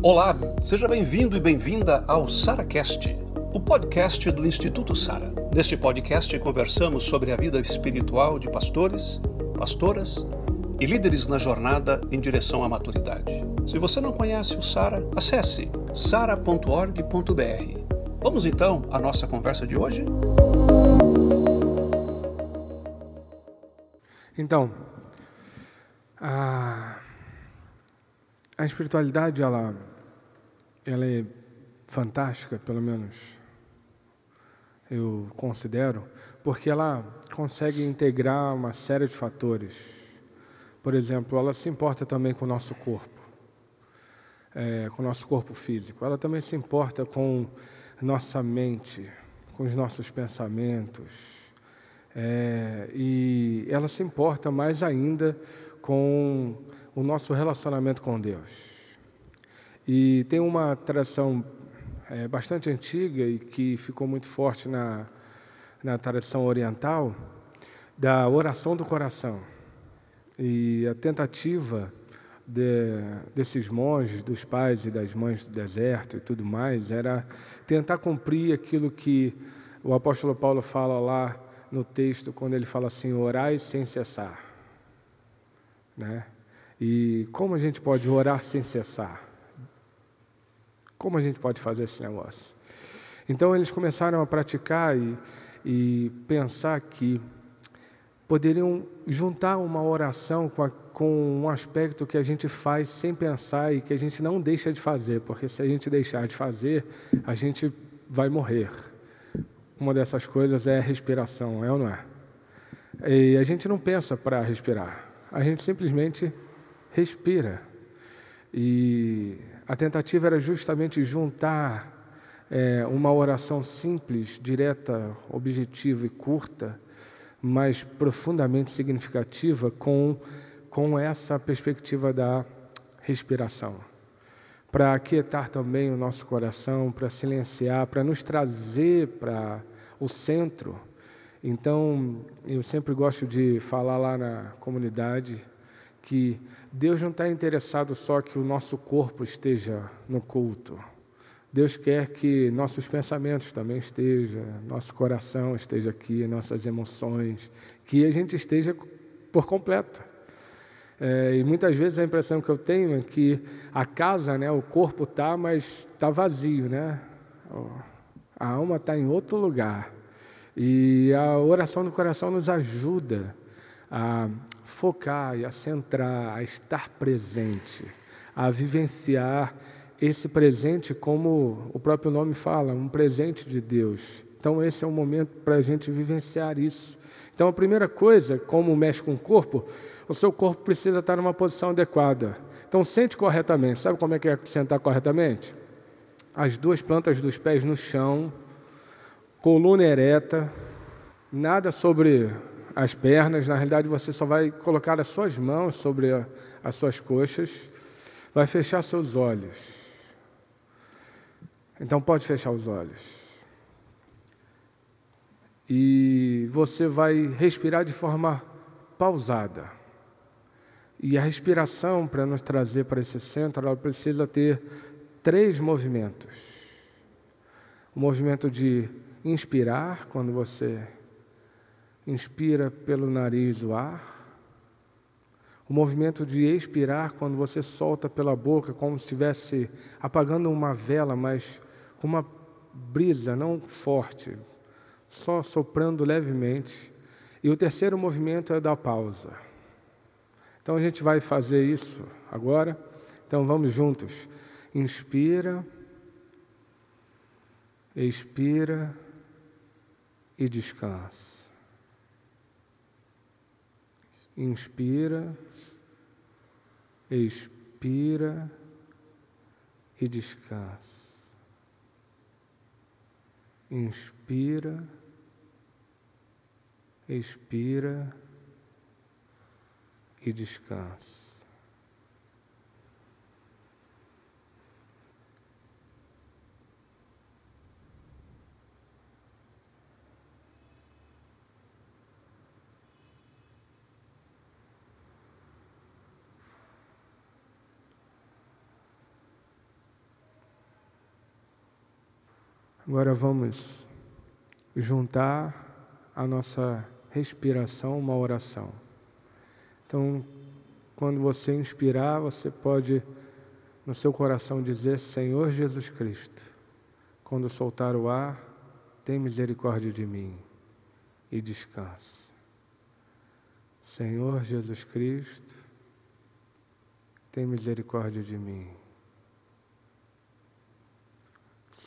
Olá, seja bem-vindo e bem-vinda ao SaraCast, o podcast do Instituto Sara. Neste podcast conversamos sobre a vida espiritual de pastores, pastoras e líderes na jornada em direção à maturidade. Se você não conhece o Sara, acesse sara.org.br. Vamos então à nossa conversa de hoje? Então, a, a espiritualidade, ela, ela é fantástica, pelo menos eu considero, porque ela consegue integrar uma série de fatores. Por exemplo, ela se importa também com o nosso corpo, é, com o nosso corpo físico. Ela também se importa com nossa mente, com os nossos pensamentos. É, e ela se importa mais ainda com o nosso relacionamento com Deus. E tem uma tradição é, bastante antiga e que ficou muito forte na, na tradição oriental da oração do coração. E a tentativa de, desses monges, dos pais e das mães do deserto e tudo mais, era tentar cumprir aquilo que o apóstolo Paulo fala lá no texto, quando ele fala assim: orai sem cessar. Né? E como a gente pode orar sem cessar? Como a gente pode fazer esse negócio? Então eles começaram a praticar e, e pensar que poderiam juntar uma oração com, a, com, um aspecto que a gente faz sem pensar e que a gente não deixa de fazer, porque se a gente deixar de fazer, a gente vai morrer. Uma dessas coisas é a respiração, é ou não é? E a gente não pensa para respirar, a gente simplesmente respira. E a tentativa era justamente juntar é, uma oração simples, direta, objetiva e curta mas profundamente significativa com, com essa perspectiva da respiração. Para aquietar também o nosso coração, para silenciar, para nos trazer para o centro. Então, eu sempre gosto de falar lá na comunidade que Deus não está interessado só que o nosso corpo esteja no culto. Deus quer que nossos pensamentos também estejam, nosso coração esteja aqui, nossas emoções, que a gente esteja por completo. É, e muitas vezes a impressão que eu tenho é que a casa, né, o corpo está, mas está vazio, né? A alma está em outro lugar. E a oração do coração nos ajuda a focar e a centrar, a estar presente, a vivenciar esse presente, como o próprio nome fala, um presente de Deus. Então, esse é o momento para a gente vivenciar isso. Então, a primeira coisa, como mexe com o corpo, o seu corpo precisa estar numa posição adequada. Então, sente corretamente. Sabe como é que é sentar corretamente? As duas plantas dos pés no chão, coluna ereta, nada sobre as pernas. Na realidade, você só vai colocar as suas mãos sobre as suas coxas, vai fechar seus olhos. Então pode fechar os olhos. E você vai respirar de forma pausada. E a respiração, para nos trazer para esse centro, ela precisa ter três movimentos. O movimento de inspirar, quando você inspira pelo nariz o ar. O movimento de expirar, quando você solta pela boca, como se estivesse apagando uma vela, mas com uma brisa não forte, só soprando levemente. E o terceiro movimento é da pausa. Então a gente vai fazer isso agora. Então vamos juntos. Inspira, expira e descansa. Inspira, expira e descansa. Inspira, expira e descansa. Agora vamos juntar a nossa respiração uma oração. Então, quando você inspirar, você pode no seu coração dizer: Senhor Jesus Cristo. Quando soltar o ar, tem misericórdia de mim e descanse. Senhor Jesus Cristo, tem misericórdia de mim.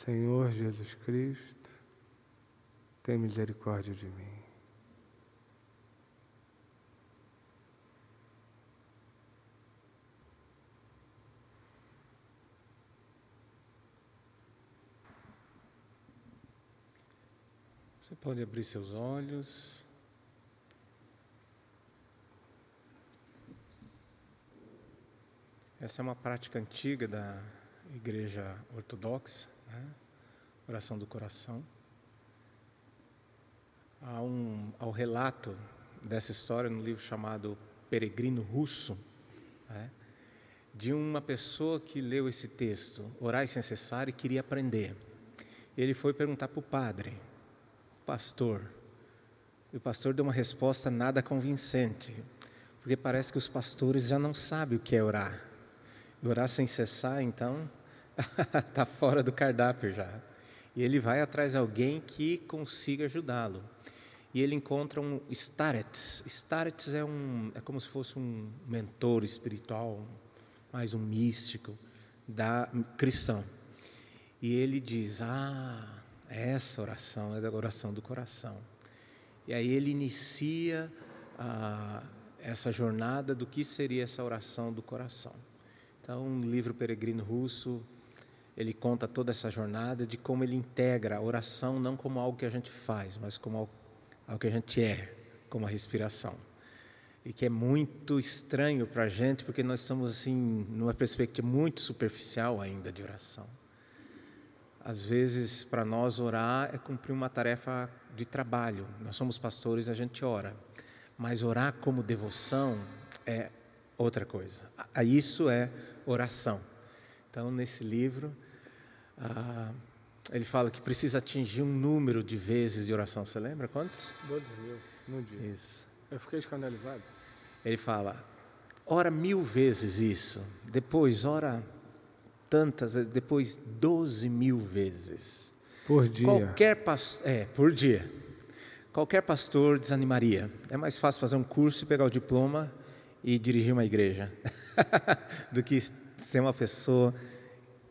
Senhor Jesus Cristo, tem misericórdia de mim. Você pode abrir seus olhos. Essa é uma prática antiga da Igreja Ortodoxa, né? oração do coração. Há um, um relato dessa história no livro chamado Peregrino Russo, né? de uma pessoa que leu esse texto, orar sem cessar, e queria aprender. Ele foi perguntar para o padre, pastor. E o pastor deu uma resposta nada convincente, porque parece que os pastores já não sabem o que é orar. E orar sem cessar, então, está fora do cardápio já. E ele vai atrás de alguém que consiga ajudá-lo. E ele encontra um starets. Starets é, um, é como se fosse um mentor espiritual, mais um místico da cristão. E ele diz: Ah, essa oração é a oração do coração. E aí ele inicia ah, essa jornada do que seria essa oração do coração. Então, um livro peregrino russo, ele conta toda essa jornada de como ele integra a oração não como algo que a gente faz, mas como algo, que a gente é, como a respiração. E que é muito estranho para a gente, porque nós estamos assim, numa perspectiva muito superficial ainda de oração. Às vezes, para nós, orar é cumprir uma tarefa de trabalho. Nós somos pastores, a gente ora. Mas orar como devoção é outra coisa. Isso é oração. Então, nesse livro, ah, ele fala que precisa atingir um número de vezes de oração. Você lembra quantos? 12 mil no dia. Isso. Eu fiquei escandalizado. Ele fala, ora mil vezes isso. Depois, ora tantas vezes, depois 12 mil vezes. Por dia. Qualquer pastor, é, por dia. Qualquer pastor desanimaria. É mais fácil fazer um curso e pegar o diploma e dirigir uma igreja do que ser uma pessoa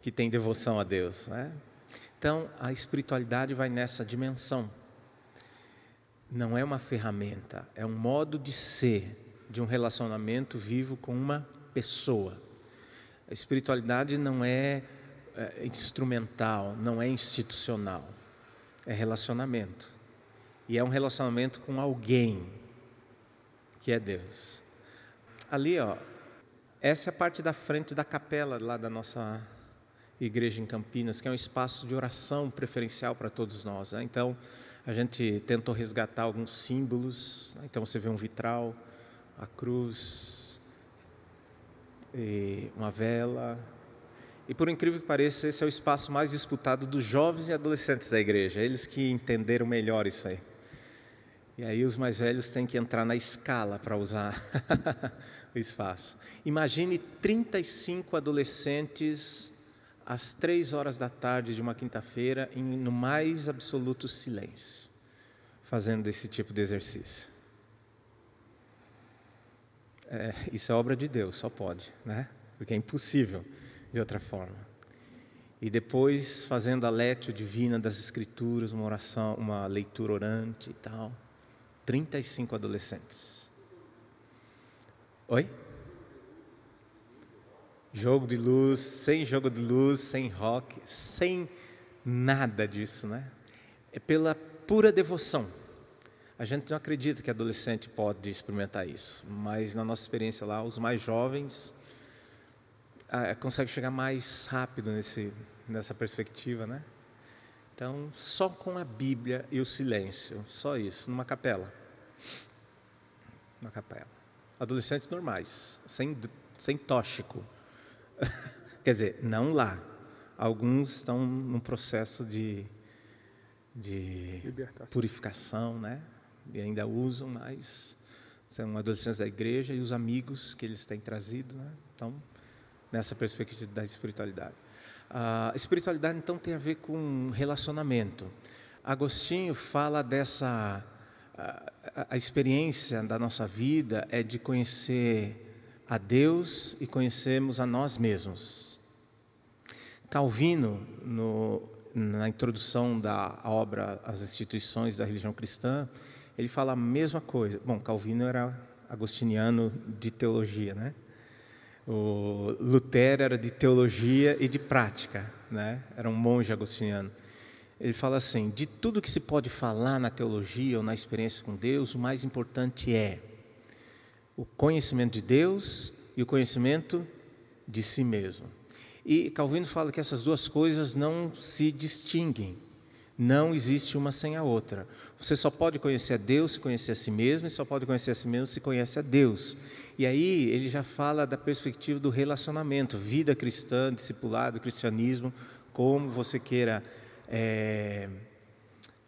que tem devoção a Deus. Né? Então, a espiritualidade vai nessa dimensão. Não é uma ferramenta, é um modo de ser de um relacionamento vivo com uma pessoa. A espiritualidade não é, é instrumental, não é institucional, é relacionamento. E é um relacionamento com alguém, que é Deus. Ali, ó, essa é a parte da frente da capela lá da nossa igreja em Campinas, que é um espaço de oração preferencial para todos nós. Né? Então, a gente tentou resgatar alguns símbolos. Né? Então, você vê um vitral, a cruz, uma vela. E por incrível que pareça, esse é o espaço mais disputado dos jovens e adolescentes da igreja, eles que entenderam melhor isso aí. E aí os mais velhos têm que entrar na escala para usar o espaço. Imagine 35 adolescentes às três horas da tarde de uma quinta-feira, no mais absoluto silêncio, fazendo esse tipo de exercício é, isso é obra de Deus, só pode, né? Porque é impossível de outra forma. E depois fazendo a létio divina das escrituras, uma oração, uma leitura orante e tal. 35 adolescentes. Oi? Jogo de luz, sem jogo de luz, sem rock, sem nada disso, né? É pela pura devoção a gente não acredita que adolescente pode experimentar isso, mas na nossa experiência lá, os mais jovens ah, conseguem chegar mais rápido nesse, nessa perspectiva, né? Então, só com a Bíblia e o silêncio, só isso, numa capela. Numa capela. Adolescentes normais, sem, sem tóxico. Quer dizer, não lá. Alguns estão num processo de de purificação, né? E ainda usam, mas são adolescentes da igreja e os amigos que eles têm trazido, né? Então, nessa perspectiva da espiritualidade. A espiritualidade, então, tem a ver com relacionamento. Agostinho fala dessa. A, experiência da nossa vida é de conhecer a Deus e conhecermos a nós mesmos. Calvino, no, na introdução da obra As Instituições da Religião Cristã, ele fala a mesma coisa. Bom, Calvino era agostiniano de teologia, né? O Lutero era de teologia e de prática, né? Era um monge agostiniano. Ele fala assim: de tudo que se pode falar na teologia ou na experiência com Deus, o mais importante é o conhecimento de Deus e o conhecimento de si mesmo. E Calvino fala que essas duas coisas não se distinguem. Não existe uma sem a outra. Você só pode conhecer a Deus se conhecer a si mesmo, e só pode conhecer a si mesmo se conhece a Deus. E aí ele já fala da perspectiva do relacionamento, vida cristã, discipulado, cristianismo, como você queira é,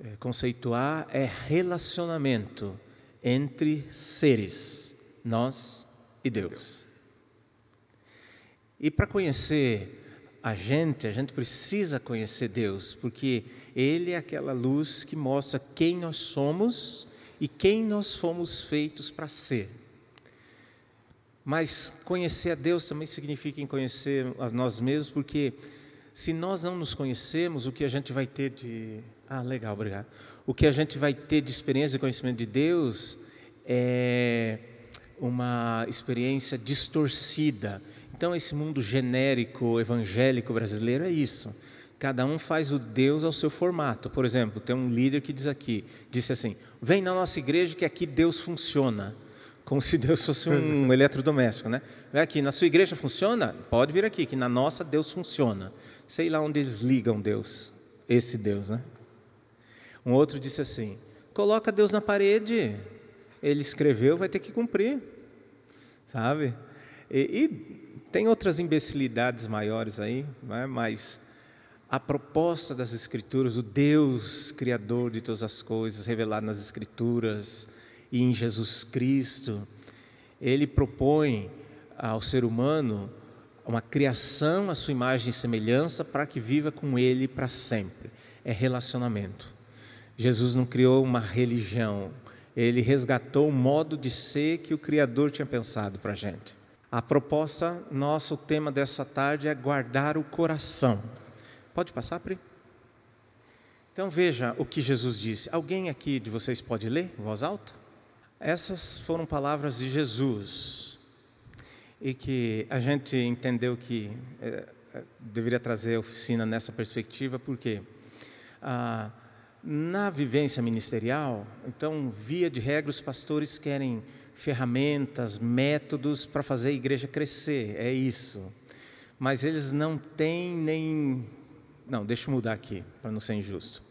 é, conceituar, é relacionamento entre seres, nós e Deus. E para conhecer a gente, a gente precisa conhecer Deus, porque Ele é aquela luz que mostra quem nós somos e quem nós fomos feitos para ser. Mas conhecer a Deus também significa conhecer a nós mesmos, porque se nós não nos conhecemos, o que a gente vai ter de. Ah, legal, obrigado. O que a gente vai ter de experiência e conhecimento de Deus é uma experiência distorcida então, esse mundo genérico evangélico brasileiro é isso. Cada um faz o Deus ao seu formato. Por exemplo, tem um líder que diz aqui, disse assim: "Vem na nossa igreja que aqui Deus funciona". Como se Deus fosse um eletrodoméstico, né? Vem aqui, na sua igreja funciona? Pode vir aqui, que na nossa Deus funciona. Sei lá onde eles ligam Deus, esse Deus, né? Um outro disse assim: coloca Deus na parede, ele escreveu, vai ter que cumprir, sabe? E, e tem outras imbecilidades maiores aí, é? mas a proposta das Escrituras, o Deus Criador de todas as coisas, revelado nas Escrituras e em Jesus Cristo, ele propõe ao ser humano uma criação à sua imagem e semelhança para que viva com ele para sempre. É relacionamento. Jesus não criou uma religião, ele resgatou o modo de ser que o Criador tinha pensado para a gente. A proposta, nosso tema dessa tarde é guardar o coração. Pode passar, Pri? Então veja o que Jesus disse. Alguém aqui de vocês pode ler em voz alta? Essas foram palavras de Jesus e que a gente entendeu que é, deveria trazer a oficina nessa perspectiva, porque ah, na vivência ministerial, então, via de regra, os pastores querem ferramentas, métodos para fazer a igreja crescer, é isso. Mas eles não têm nem. Não, deixa eu mudar aqui, para não ser injusto.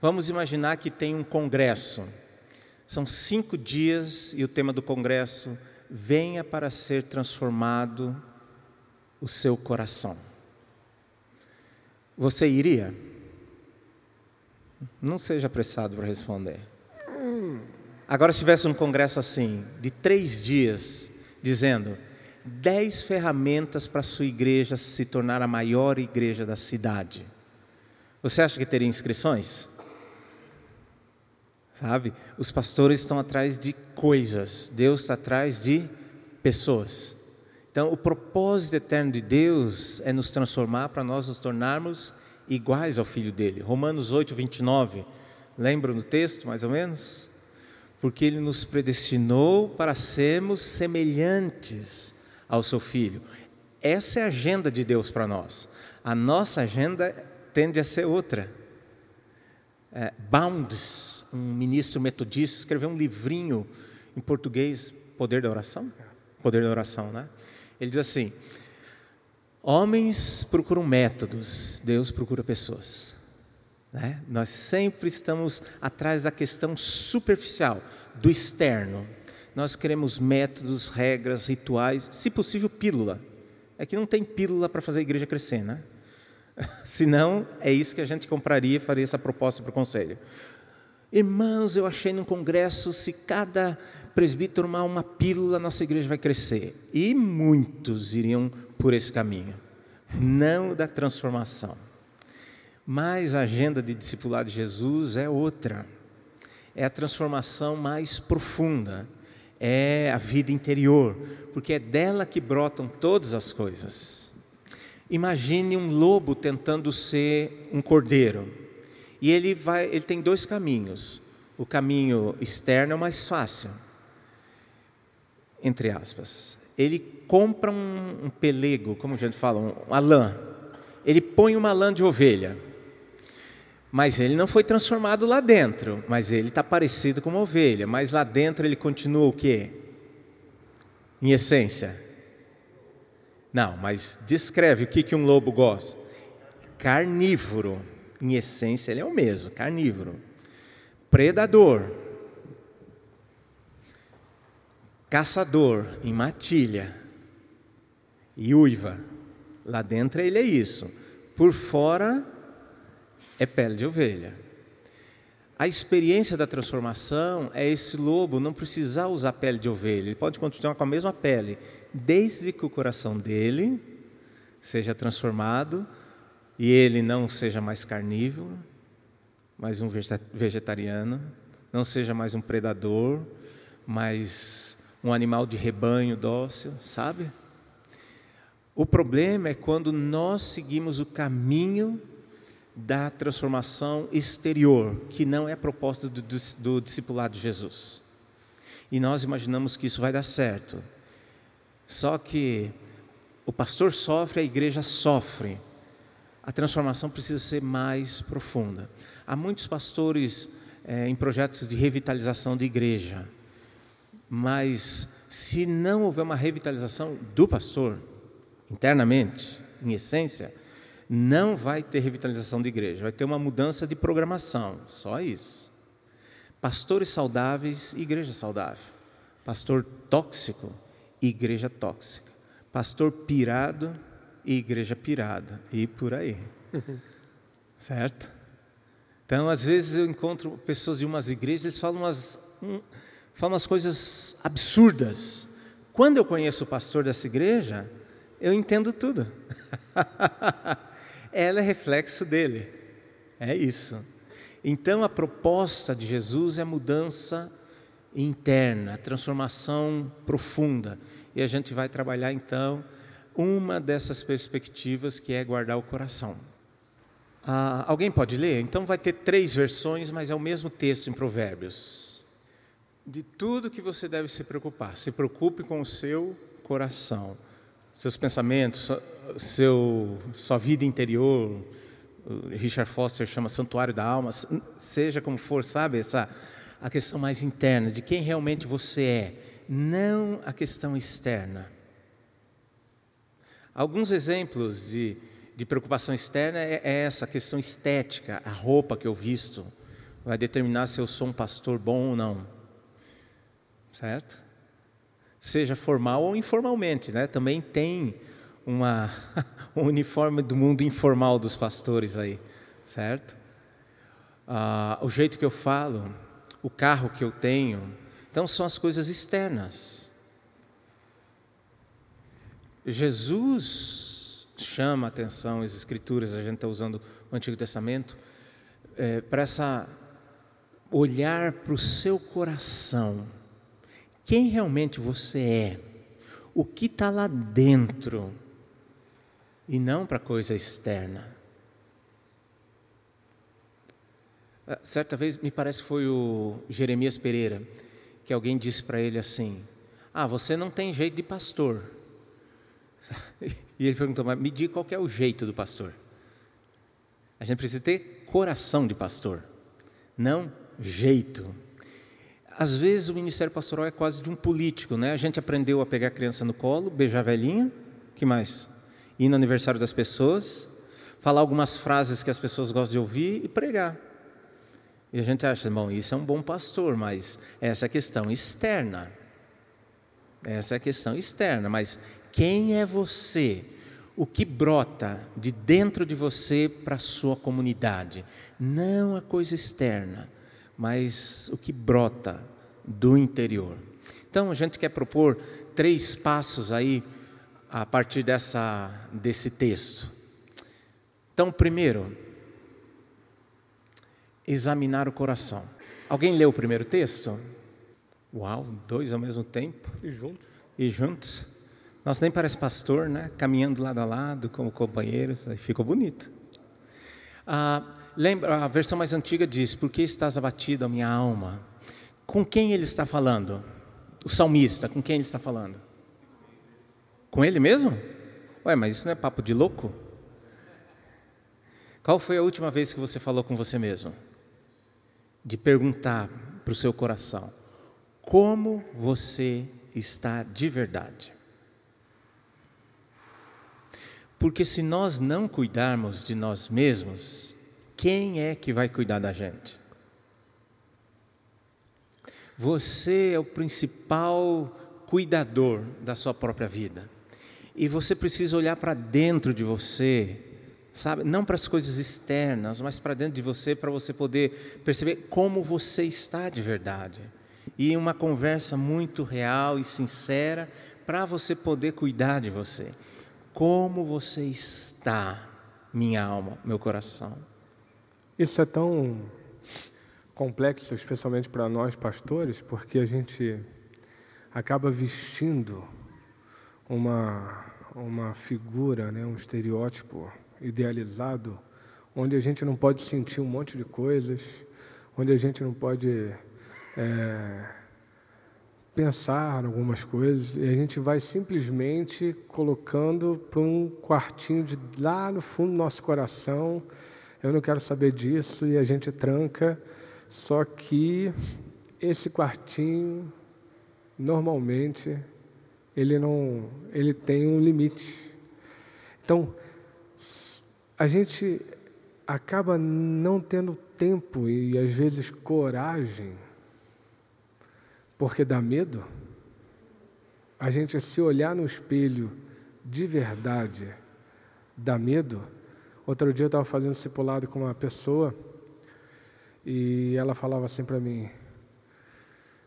Vamos imaginar que tem um congresso. São cinco dias e o tema do congresso: venha para ser transformado o seu coração. Você iria? Não seja apressado para responder. Agora, se tivesse um congresso assim, de três dias, dizendo dez ferramentas para a sua igreja se tornar a maior igreja da cidade, você acha que teria inscrições? Sabe? Os pastores estão atrás de coisas, Deus está atrás de pessoas. Então, o propósito eterno de Deus é nos transformar para nós nos tornarmos iguais ao Filho dele. Romanos 8, 29. Lembram do texto, mais ou menos? porque Ele nos predestinou para sermos semelhantes ao Seu Filho. Essa é a agenda de Deus para nós. A nossa agenda tende a ser outra. É, Bounds, um ministro metodista, escreveu um livrinho em português, Poder da Oração? Poder da Oração, né? Ele diz assim: Homens procuram métodos, Deus procura pessoas. Né? Nós sempre estamos atrás da questão superficial, do externo. Nós queremos métodos, regras, rituais, se possível, pílula. É que não tem pílula para fazer a igreja crescer, né? Senão, é isso que a gente compraria e faria essa proposta para o conselho. Irmãos, eu achei num congresso, se cada presbítero tomar uma pílula, nossa igreja vai crescer. E muitos iriam por esse caminho, não da transformação. Mas a agenda de discipulado de Jesus é outra. É a transformação mais profunda, é a vida interior, porque é dela que brotam todas as coisas. Imagine um lobo tentando ser um cordeiro. E ele vai, ele tem dois caminhos. O caminho externo é o mais fácil, entre aspas. Ele compra um, um pelego, como a gente fala, um, uma lã. Ele põe uma lã de ovelha. Mas ele não foi transformado lá dentro, mas ele está parecido com uma ovelha. Mas lá dentro ele continua o quê? Em essência, não, mas descreve o que, que um lobo gosta. Carnívoro. Em essência, ele é o mesmo, carnívoro. Predador. Caçador, em matilha. E uiva. Lá dentro ele é isso. Por fora é pele de ovelha. A experiência da transformação é esse lobo não precisar usar pele de ovelha, ele pode continuar com a mesma pele, desde que o coração dele seja transformado e ele não seja mais carnívoro, mais um vegetariano, não seja mais um predador, mais um animal de rebanho dócil, sabe? O problema é quando nós seguimos o caminho da transformação exterior, que não é proposta do, do, do discipulado de Jesus. E nós imaginamos que isso vai dar certo. Só que o pastor sofre, a igreja sofre. A transformação precisa ser mais profunda. Há muitos pastores é, em projetos de revitalização de igreja, mas se não houver uma revitalização do pastor, internamente, em essência, não vai ter revitalização de igreja, vai ter uma mudança de programação, só isso. Pastores saudáveis, igreja saudável. Pastor tóxico, igreja tóxica. Pastor pirado igreja pirada. E por aí. certo? Então, às vezes eu encontro pessoas de umas igrejas, eles falam umas, um, falam umas coisas absurdas. Quando eu conheço o pastor dessa igreja, eu entendo tudo. Ela é reflexo dele. É isso. Então, a proposta de Jesus é mudança interna, transformação profunda. E a gente vai trabalhar então uma dessas perspectivas que é guardar o coração. Ah, alguém pode ler? Então vai ter três versões, mas é o mesmo texto em Provérbios. De tudo que você deve se preocupar, se preocupe com o seu coração, seus pensamentos, seu, sua vida interior. Richard Foster chama santuário da alma, seja como for, sabe essa a questão mais interna, de quem realmente você é, não a questão externa. Alguns exemplos de, de preocupação externa é, é essa questão estética, a roupa que eu visto, vai determinar se eu sou um pastor bom ou não. Certo? Seja formal ou informalmente, né? Também tem uma, um uniforme do mundo informal dos pastores aí, certo? Ah, o jeito que eu falo, o carro que eu tenho. Então, são as coisas externas. Jesus chama a atenção, as Escrituras, a gente está usando o Antigo Testamento, é, para essa olhar para o seu coração. Quem realmente você é? O que está lá dentro? E não para coisa externa. Ah, certa vez, me parece que foi o Jeremias Pereira, que alguém disse para ele assim: Ah, você não tem jeito de pastor. E ele perguntou: Mas me diga qual é o jeito do pastor. A gente precisa ter coração de pastor, não jeito. Às vezes o ministério pastoral é quase de um político, né? A gente aprendeu a pegar a criança no colo, beijar a velhinha, que mais? Ir no aniversário das pessoas, falar algumas frases que as pessoas gostam de ouvir e pregar. E a gente acha, bom, isso é um bom pastor, mas essa é a questão externa. Essa é a questão externa, mas quem é você? o que brota de dentro de você para a sua comunidade. Não a coisa externa, mas o que brota do interior. Então a gente quer propor três passos aí a partir dessa, desse texto. Então, primeiro, examinar o coração. Alguém leu o primeiro texto? Uau, dois ao mesmo tempo. E juntos. E juntos. Nossa, nem parece pastor, né? Caminhando lado a lado, como companheiros, aí ficou bonito. Ah, lembra, a versão mais antiga diz: Por que estás abatido, minha alma? Com quem ele está falando? O salmista, com quem ele está falando? Com ele mesmo? Ué, mas isso não é papo de louco? Qual foi a última vez que você falou com você mesmo? De perguntar para o seu coração: como você está de verdade? Porque se nós não cuidarmos de nós mesmos, quem é que vai cuidar da gente? Você é o principal cuidador da sua própria vida. E você precisa olhar para dentro de você, sabe? Não para as coisas externas, mas para dentro de você, para você poder perceber como você está de verdade. E uma conversa muito real e sincera para você poder cuidar de você. Como você está, minha alma, meu coração? Isso é tão complexo, especialmente para nós pastores, porque a gente acaba vestindo uma, uma figura, né, um estereótipo idealizado, onde a gente não pode sentir um monte de coisas, onde a gente não pode é, pensar algumas coisas e a gente vai simplesmente colocando para um quartinho de lá no fundo do nosso coração. Eu não quero saber disso e a gente tranca. Só que esse quartinho normalmente ele não, ele tem um limite. Então a gente acaba não tendo tempo e às vezes coragem porque dá medo, a gente se olhar no espelho de verdade dá medo. Outro dia eu estava fazendo discipulado com uma pessoa e ela falava assim para mim,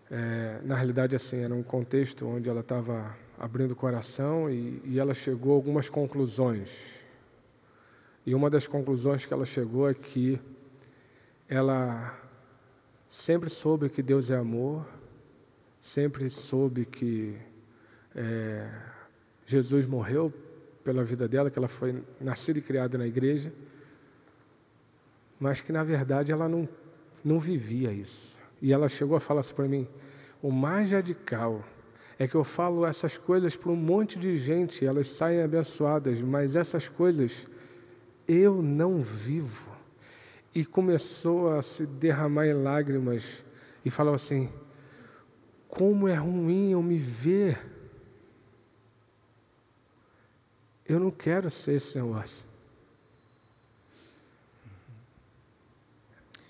é, na realidade assim, era um contexto onde ela estava abrindo o coração e, e ela chegou a algumas conclusões. E uma das conclusões que ela chegou é que ela sempre soube que Deus é amor, sempre soube que é, Jesus morreu pela vida dela, que ela foi nascida e criada na igreja, mas que na verdade ela não, não vivia isso. E ela chegou a falar assim para mim: o mais radical é que eu falo essas coisas para um monte de gente, elas saem abençoadas, mas essas coisas eu não vivo. E começou a se derramar em lágrimas e falou assim: como é ruim eu me ver. Eu não quero ser esse negócio.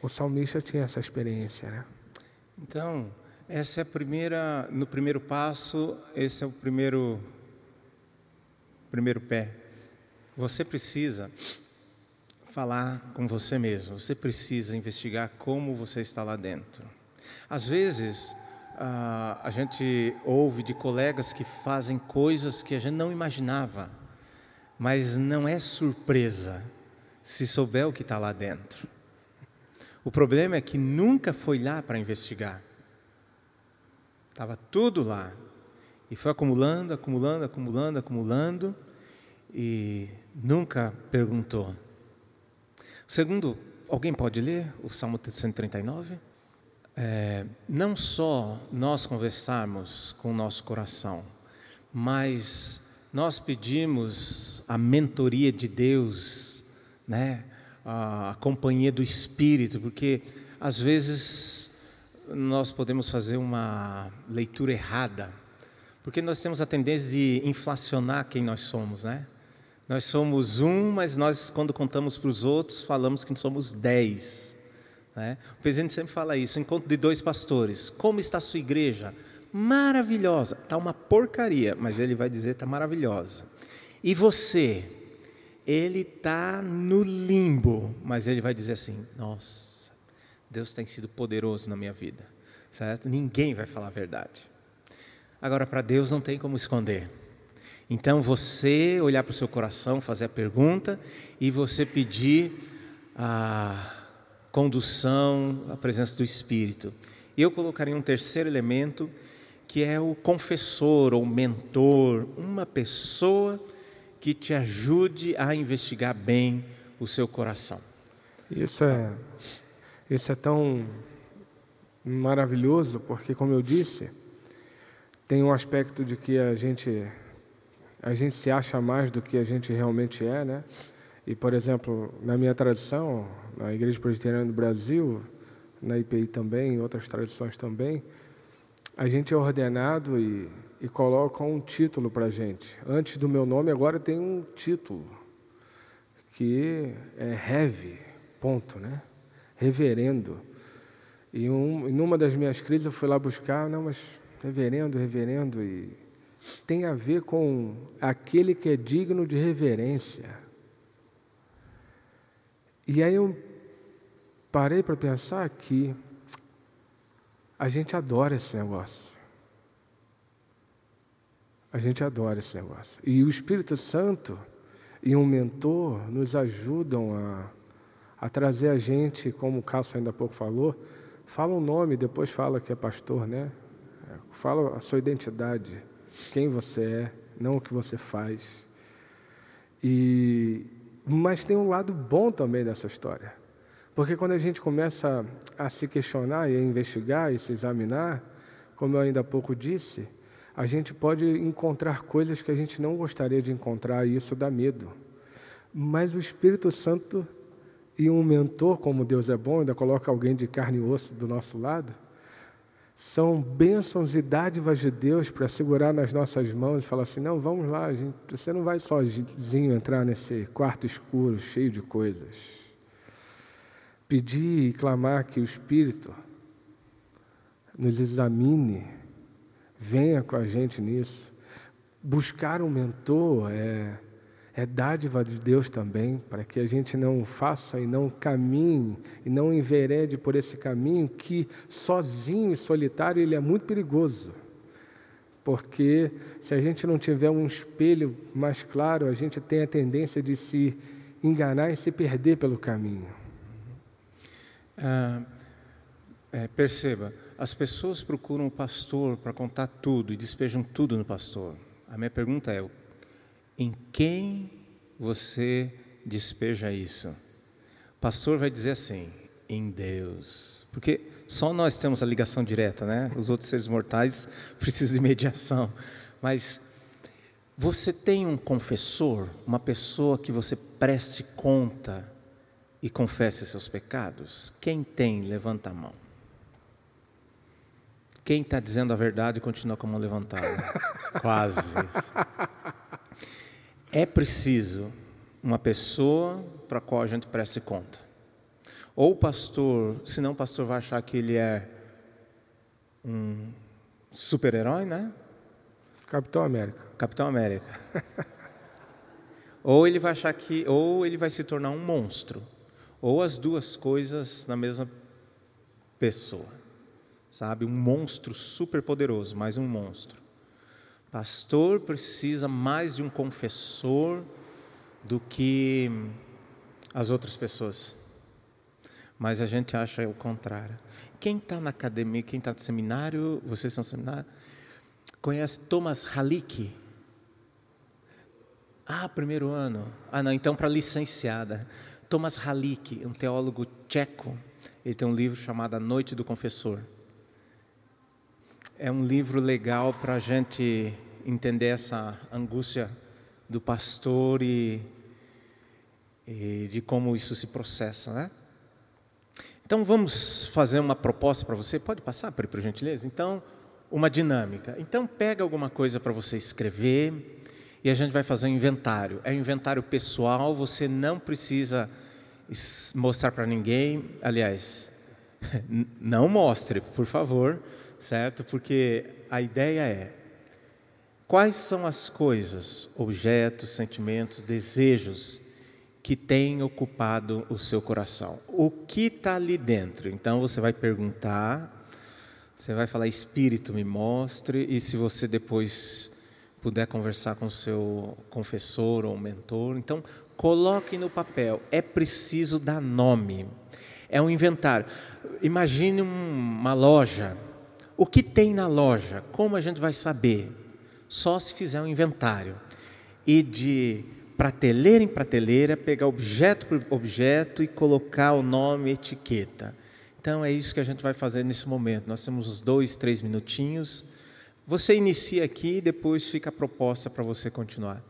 O salmista tinha essa experiência, né? Então, essa é a primeira, no primeiro passo, esse é o primeiro, primeiro pé. Você precisa falar com você mesmo. Você precisa investigar como você está lá dentro. Às vezes, a gente ouve de colegas que fazem coisas que a gente não imaginava, mas não é surpresa se souber o que está lá dentro. O problema é que nunca foi lá para investigar. Estava tudo lá. E foi acumulando, acumulando, acumulando, acumulando, e nunca perguntou. Segundo, alguém pode ler o Salmo 139? é, não só nós conversarmos com o nosso coração, mas nós pedimos a mentoria de Deus, né? a, companhia do Espírito, porque às vezes nós podemos fazer uma leitura errada, porque nós temos a tendência de inflacionar quem nós somos, né? Nós somos um, mas nós, quando contamos para os outros, falamos que somos dez. Né? O presidente sempre fala isso: encontro de dois pastores. Como está a sua igreja? Maravilhosa. Está uma porcaria, mas ele vai dizer está maravilhosa. E você, ele está no limbo, mas ele vai dizer assim: Nossa, Deus tem sido poderoso na minha vida, certo? Ninguém vai falar a verdade. Agora, para Deus não tem como esconder. Então, você olhar para o seu coração, fazer a pergunta e você pedir a condução, a presença do Espírito. Eu colocaria um terceiro elemento, que é o confessor ou mentor, uma pessoa que te ajude a investigar bem o seu coração. Isso é, isso é tão maravilhoso, porque, como eu disse, tem um aspecto de que a gente, a gente se acha mais do que a gente realmente é, né? E, por exemplo, na minha tradição, na Igreja Presbiteriana do Brasil, na IPI também, em outras tradições também, a gente é ordenado e, e coloca um título para a gente. Antes do meu nome, agora tem um título, que é Reve, ponto, né? Reverendo. E um, em uma das minhas crises eu fui lá buscar, não, mas reverendo, reverendo, e tem a ver com aquele que é digno de reverência. E aí eu parei para pensar que a gente adora esse negócio. A gente adora esse negócio. E o Espírito Santo e um mentor nos ajudam a, a trazer a gente, como o Cássio ainda há pouco falou, fala o um nome, depois fala que é pastor, né? Fala a sua identidade, quem você é, não o que você faz. E, mas tem um lado bom também dessa história. Porque quando a gente começa a se questionar e a investigar e se examinar, como eu ainda há pouco disse, a gente pode encontrar coisas que a gente não gostaria de encontrar e isso dá medo. Mas o Espírito Santo e um mentor, como Deus é bom, ainda coloca alguém de carne e osso do nosso lado, são bênçãos e dádivas de Deus para segurar nas nossas mãos e falar assim: não, vamos lá, gente, você não vai sozinho entrar nesse quarto escuro cheio de coisas pedir e clamar que o Espírito nos examine, venha com a gente nisso. Buscar um mentor é, é dádiva de Deus também, para que a gente não faça e não caminhe e não enverede por esse caminho que sozinho e solitário ele é muito perigoso. Porque se a gente não tiver um espelho mais claro, a gente tem a tendência de se enganar e se perder pelo caminho. Ah, é, perceba, as pessoas procuram o pastor para contar tudo e despejam tudo no pastor. A minha pergunta é: em quem você despeja isso? O pastor vai dizer assim: em Deus. Porque só nós temos a ligação direta, né? Os outros seres mortais precisam de mediação. Mas você tem um confessor, uma pessoa que você preste conta e confesse seus pecados? Quem tem, levanta a mão. Quem está dizendo a verdade continua com a mão levantada. Quase. É preciso uma pessoa para a qual a gente preste conta. Ou o pastor, senão o pastor vai achar que ele é um super-herói, né? Capitão América. Capitão América. ou ele vai achar que, ou ele vai se tornar um monstro ou as duas coisas na mesma pessoa. Sabe, um monstro super poderoso, mais um monstro. Pastor precisa mais de um confessor do que as outras pessoas. Mas a gente acha o contrário. Quem está na academia, quem está no seminário, vocês são seminário, conhece Thomas Halick? Ah, primeiro ano. Ah, não, então para licenciada. Thomas Halik, um teólogo tcheco, ele tem um livro chamado A Noite do Confessor. É um livro legal para a gente entender essa angústia do pastor e, e de como isso se processa, né? Então vamos fazer uma proposta para você. Pode passar, por gentileza? Então, uma dinâmica. Então pega alguma coisa para você escrever e a gente vai fazer um inventário. É um inventário pessoal, você não precisa mostrar para ninguém. Aliás, não mostre, por favor, certo? Porque a ideia é Quais são as coisas, objetos, sentimentos, desejos que têm ocupado o seu coração? O que está ali dentro? Então você vai perguntar, você vai falar, Espírito, me mostre, e se você depois puder conversar com o seu confessor ou mentor, então coloque no papel. É preciso dar nome. É um inventário. Imagine uma loja. O que tem na loja? Como a gente vai saber? só se fizer um inventário. E de prateleira em prateleira, pegar objeto por objeto e colocar o nome, etiqueta. Então é isso que a gente vai fazer nesse momento. Nós temos uns dois, três minutinhos. Você inicia aqui e depois fica a proposta para você continuar.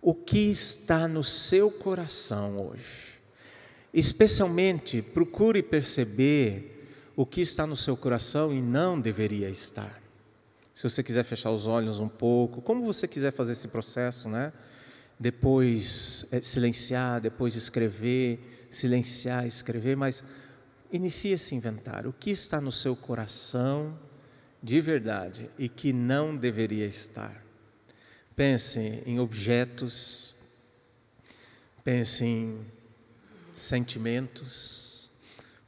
O que está no seu coração hoje? Especialmente, procure perceber o que está no seu coração e não deveria estar. Se você quiser fechar os olhos um pouco, como você quiser fazer esse processo, né? Depois é, silenciar, depois escrever, silenciar, escrever, mas inicie esse inventário. O que está no seu coração de verdade e que não deveria estar? Pense em objetos, pense em sentimentos,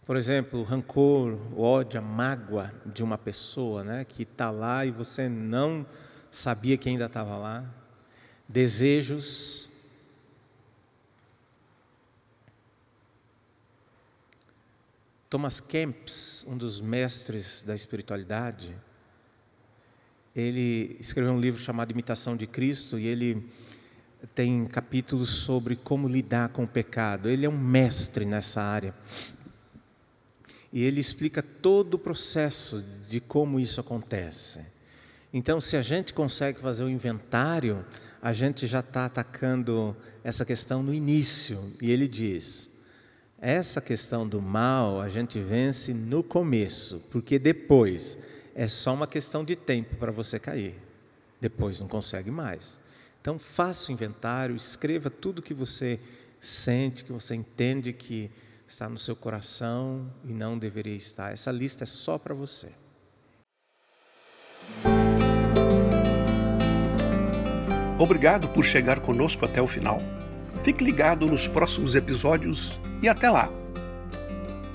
por exemplo, rancor, ódio, a mágoa de uma pessoa né, que está lá e você não sabia que ainda estava lá. Desejos. Thomas Kempis, um dos mestres da espiritualidade, ele escreveu um livro chamado Imitação de Cristo e ele tem capítulos sobre como lidar com o pecado. Ele é um mestre nessa área. E ele explica todo o processo de como isso acontece. Então, se a gente consegue fazer o inventário, a gente já está atacando essa questão no início. E ele diz: essa questão do mal a gente vence no começo, porque depois é só uma questão de tempo para você cair. Depois não consegue mais. Então, faça o inventário, escreva tudo que você sente, que você entende que está no seu coração e não deveria estar. Essa lista é só para você. Obrigado por chegar conosco até o final. Fique ligado nos próximos episódios e até lá.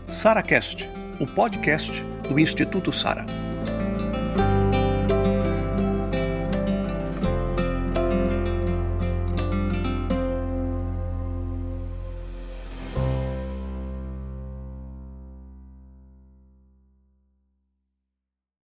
SaraCast, o podcast do Instituto Sara.